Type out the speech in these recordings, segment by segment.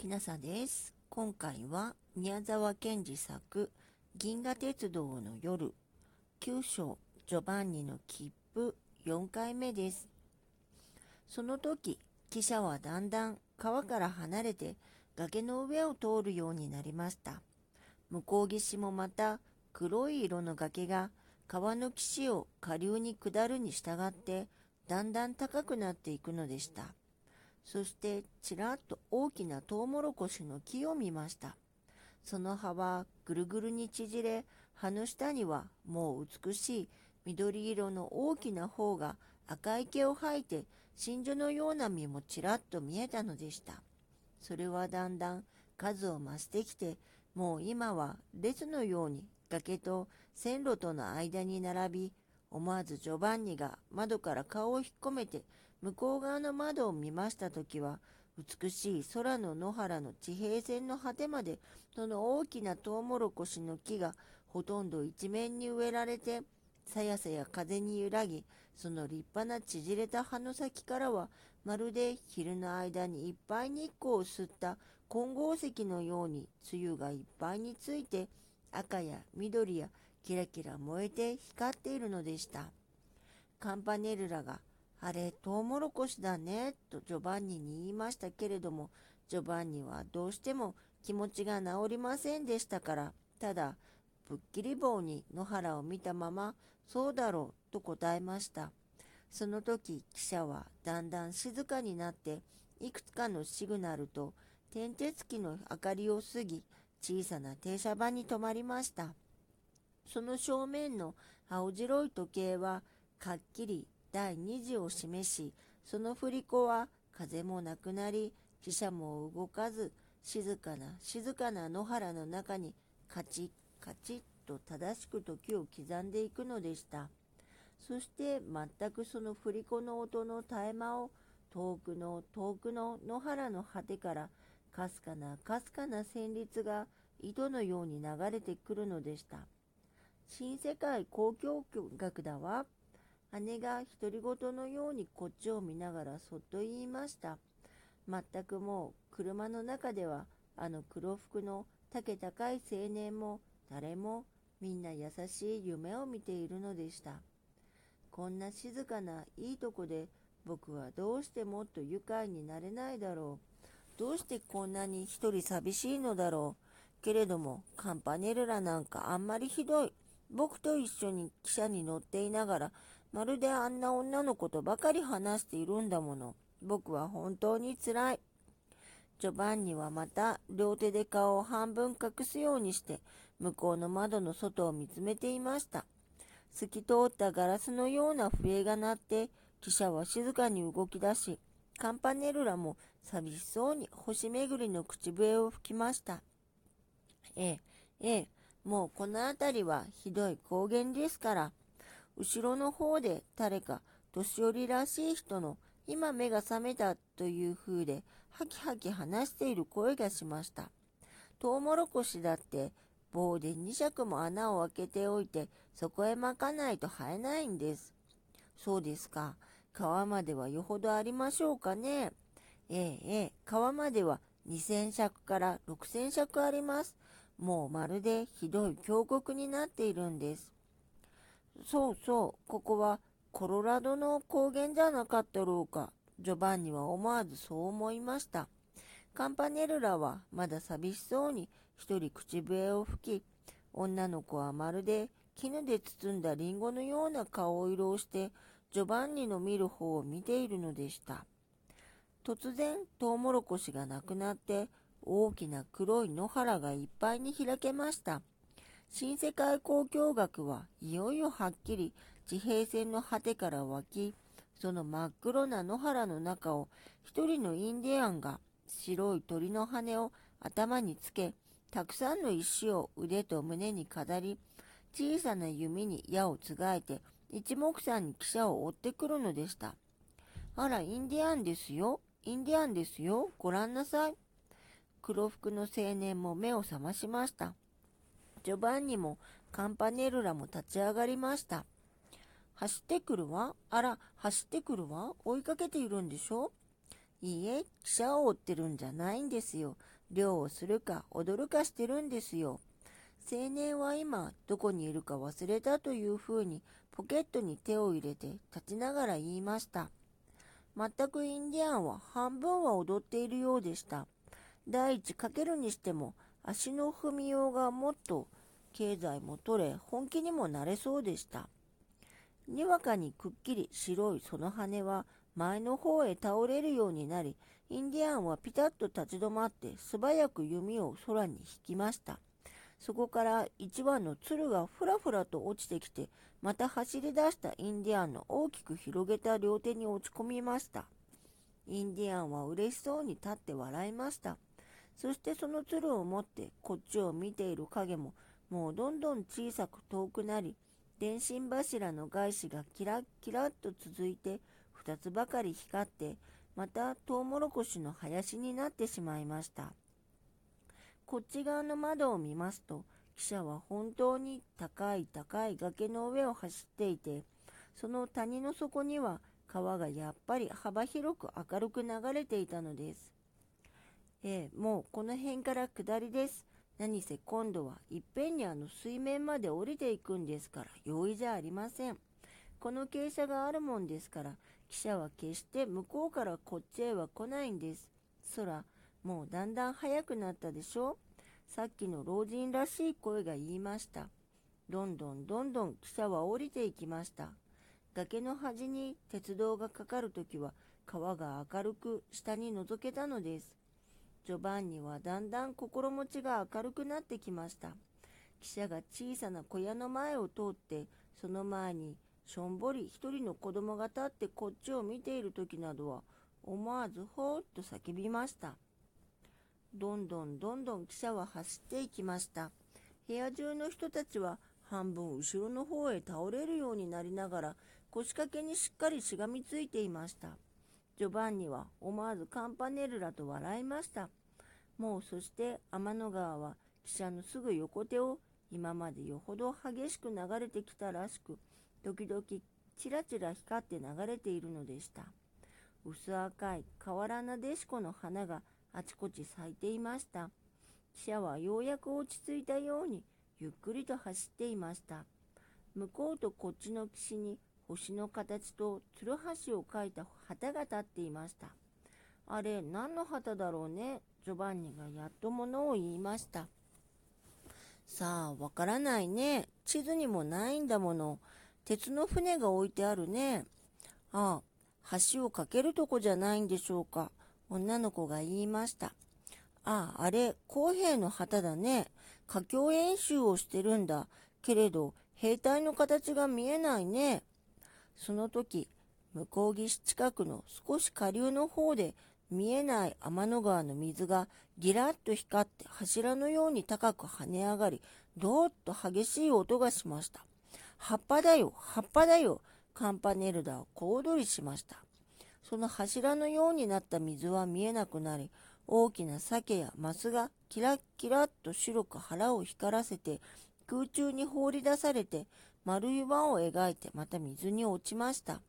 きなさです。今回は宮沢賢治作銀河鉄道の夜9章ジョバンニの切符4回目です。その時、汽車はだんだん川から離れて崖の上を通るようになりました。向こう岸もまた黒い色の崖が川の岸を下流に下るに従ってだんだん高くなっていくのでした。そしてちらっと大きなトウモロコシの木を見ました。その葉はぐるぐるに縮れ、葉の下にはもう美しい緑色の大きな方が赤い毛を吐いて真珠のような実もちらっと見えたのでした。それはだんだん数を増してきて、もう今は列のように崖と線路との間に並び、思わずジョバンニが窓から顔を引っ込めて向こう側の窓を見ましたときは、美しい空の野原の地平線の果てまで、その大きなトウモロコシの木がほとんど一面に植えられて、さやさや風に揺らぎ、その立派な縮れた葉の先からは、まるで昼の間にいっぱい日光を吸った金剛石のように、梅雨がいっぱいについて、赤や緑やキラキラ燃えて光っているのでした。カンパネルラが、あれ、トウモロコシだね、とジョバンニに言いましたけれども、ジョバンニはどうしても気持ちが治りませんでしたから、ただ、ぶっきり棒に野原を見たまま、そうだろう、と答えました。その時、汽車はだんだん静かになって、いくつかのシグナルと、点鉄機の明かりを過ぎ、小さな停車場に止まりました。その正面の青白い時計は、かっきり第2次を示し、その振り子は風もなくなり、汽車も動かず、静かな静かな野原の中にカチッカチッと正しく時を刻んでいくのでした。そして全くその振り子の音の絶え間を遠くの遠くの野原の果てからかすかなかすかな旋律が糸のように流れてくるのでした。新世界交響楽だわ。姉が独り言のようにこっちを見ながらそっと言いました。全くもう車の中ではあの黒服の丈高い青年も誰もみんな優しい夢を見ているのでした。こんな静かないいとこで僕はどうしてもっと愉快になれないだろう。どうしてこんなに一人寂しいのだろう。けれどもカンパネルラなんかあんまりひどい。僕と一緒に汽車に乗っていながらまるであんな女の子とばかり話しているんだもの。僕は本当につらい。ジョバンニはまた両手で顔を半分隠すようにして向こうの窓の外を見つめていました。透き通ったガラスのような笛が鳴って汽車は静かに動き出しカンパネルラも寂しそうに星巡りの口笛を吹きました。ええ、ええ、もうこの辺りはひどい高原ですから。後ろの方で誰か年寄りらしい人の今目が覚めたという風でハキハキ話している声がしました。トウモロコシだって棒で2尺も穴を開けておいてそこへ巻かないと生えないんです。そうですか。川まではよほどありましょうかね。ええ、ええ、川までは2000尺から6000尺あります。もうまるでひどい峡谷になっているんです。そうそう、ここはコロラドの高原じゃなかったろうか。ジョバンニは思わずそう思いました。カンパネルラはまだ寂しそうに一人口笛を吹き、女の子はまるで絹で包んだリンゴのような顔色をして、ジョバンニの見る方を見ているのでした。突然、トウモロコシがなくなって、大きな黒い野原がいっぱいに開けました。新世界交響楽はいよいよはっきり地平線の果てから湧き、その真っ黒な野原の中を一人のインディアンが白い鳥の羽を頭につけ、たくさんの石を腕と胸に飾り、小さな弓に矢をつがえて一目散に汽車を追ってくるのでした。あら、インディアンですよ。インディアンですよ。ご覧なさい。黒服の青年も目を覚ましました。ジョバンニもカンパネルラも立ち上がりました。走ってくるわ。あら、走ってくるわ。追いかけているんでしょ？いいえ、記者を追ってるんじゃないんですよ。漁をするか踊るかしてるんですよ。青年は今どこにいるか忘れたというふうにポケットに手を入れて立ちながら言いました。全くインディアンは半分は踊っているようでした。第一かけるにしても足の踏みようがもっと経済も取れ本気にもなれそうでした。にわかにくっきり白いその羽は前の方へ倒れるようになり、インディアンはピタッと立ち止まって素早く弓を空に引きました。そこから一羽の鶴がふらふらと落ちてきて、また走り出したインディアンの大きく広げた両手に落ち込みました。インディアンは嬉しそうに立って笑いました。そしてその鶴を持ってこっちを見ている影ももうどんどん小さく遠くなり、電信柱の外紙がキラッキラッと続いて2つばかり光って、またトウモロコシの林になってしまいました。こっち側の窓を見ますと、汽車は本当に高い高い崖の上を走っていて、その谷の底には川がやっぱり幅広く明るく流れていたのです。ええ、もうこの辺から下りです。何せ今度はいっぺんにあの水面まで降りていくんですから容易じゃありません。この傾斜があるもんですから、汽車は決して向こうからこっちへは来ないんです。空、もうだんだん速くなったでしょさっきの老人らしい声が言いました。どんどんどんどん汽車は降りていきました。崖の端に鉄道がかかるときは川が明るく下に覗けたのです。ジョバンニはだんだん心持ちが明るくなってきました。汽車が小さな小屋の前を通ってその前にしょんぼり一人の子供が立ってこっちを見ている時などは思わずほーっと叫びました。どんどんどんどん汽車は走っていきました。部屋中の人たちは半分後ろの方へ倒れるようになりながら腰掛けにしっかりしがみついていました。ジョバンニは思わずカンパネルラと笑いました。もうそして天の川は汽車のすぐ横手を今までよほど激しく流れてきたらしく、時々ちらちら光って流れているのでした。薄赤い河原なでしこの花があちこち咲いていました。汽車はようやく落ち着いたようにゆっくりと走っていました。向こうとこっちの岸に星の形とつるはしを描いた旗が立っていました。あれ、何の旗だろうね？ジョバンニがやっと物を言いました。さあ、わからないね。地図にもないんだもの。鉄の船が置いてあるね。ああ、橋を架けるとこじゃないんでしょうか。女の子が言いました。ああ、あれ、公平の旗だね。佳境演習をしてるんだ。けれど、兵隊の形が見えないね。その時、向こう岸近くの少し下流の方で見えない天の川の水がギラッと光って柱のように高く跳ね上がり、どーっと激しい音がしました。葉っぱだよ、葉っぱだよ。カンパネルダは小躍りしました。その柱のようになった水は見えなくなり、大きな鮭やマスがキラッキラッと白く腹を光らせて空中に放り出されて丸い輪を描いてまた水に落ちました。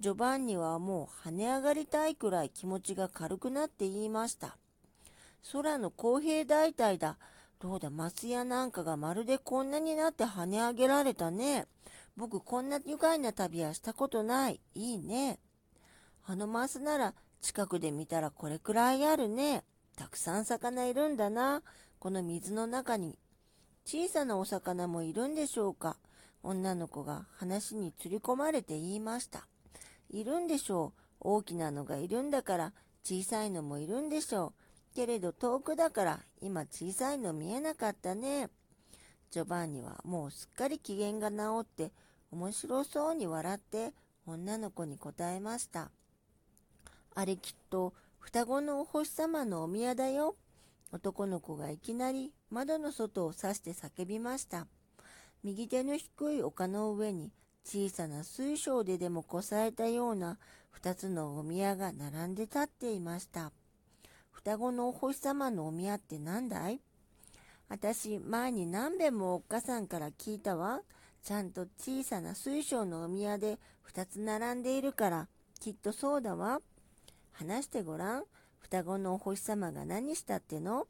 ジョバンニはもう跳ね上がりたいくらい気持ちが軽くなって言いました。空の公平大隊だ。どうだ、マスやなんかがまるでこんなになって跳ね上げられたね。僕こんな愉快な旅はしたことない。いいね。あのマスなら近くで見たらこれくらいあるね。たくさん魚いるんだな。この水の中に。小さなお魚もいるんでしょうか？女の子が話に釣り込まれて言いました。いるんでしょう。大きなのがいるんだから小さいのもいるんでしょう。けれど遠くだから今小さいの見えなかったね。ジョバンニはもうすっかり機嫌が治って面白そうに笑って女の子に答えました。あれきっと双子のお星様のお宮だよ。男の子がいきなり窓の外を指して叫びました。右手の低い丘の上に小さな水晶ででもこさえたような二つのお宮が並んで立っていました。双子のお星様のお宮って何だい？私、前に何べんもおっかさんから聞いたわ。ちゃんと小さな水晶のお宮で二つ並んでいるから、きっとそうだわ。話してごらん。双子のお星様が何したっての？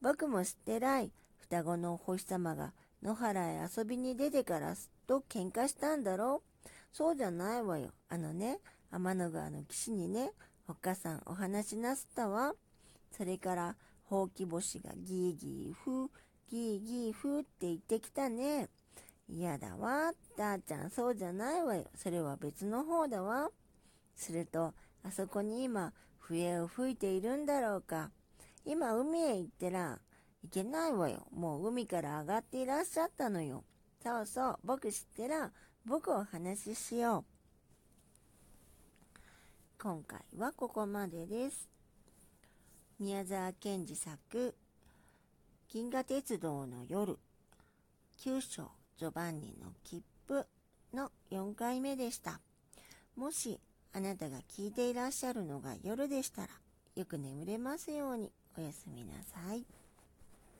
僕も知ってらい。双子のお星様が野原へ遊びに出てからすっと喧嘩したんだろ？うそうじゃないわよ。あのね、天の川の岸にね、おっかさんお話しなすったわ。それから、ほうき星がギーギーふー、ギーギーふーって言ってきたね。嫌だわ。たーちゃん、そうじゃないわよ。それは別の方だわ。すると、あそこに今、笛を吹いているんだろうか。今、海へ行ってら、いけないわよ。もう海から上がっていらっしゃったのよ。そうそう、僕知ってら、僕お話ししよう。今回はここまでです。宮沢賢治作、銀河鉄道の夜、九章ジョバンニの切符の4回目でした。もしあなたが聞いていらっしゃるのが夜でしたら、よく眠れますようにおやすみなさい。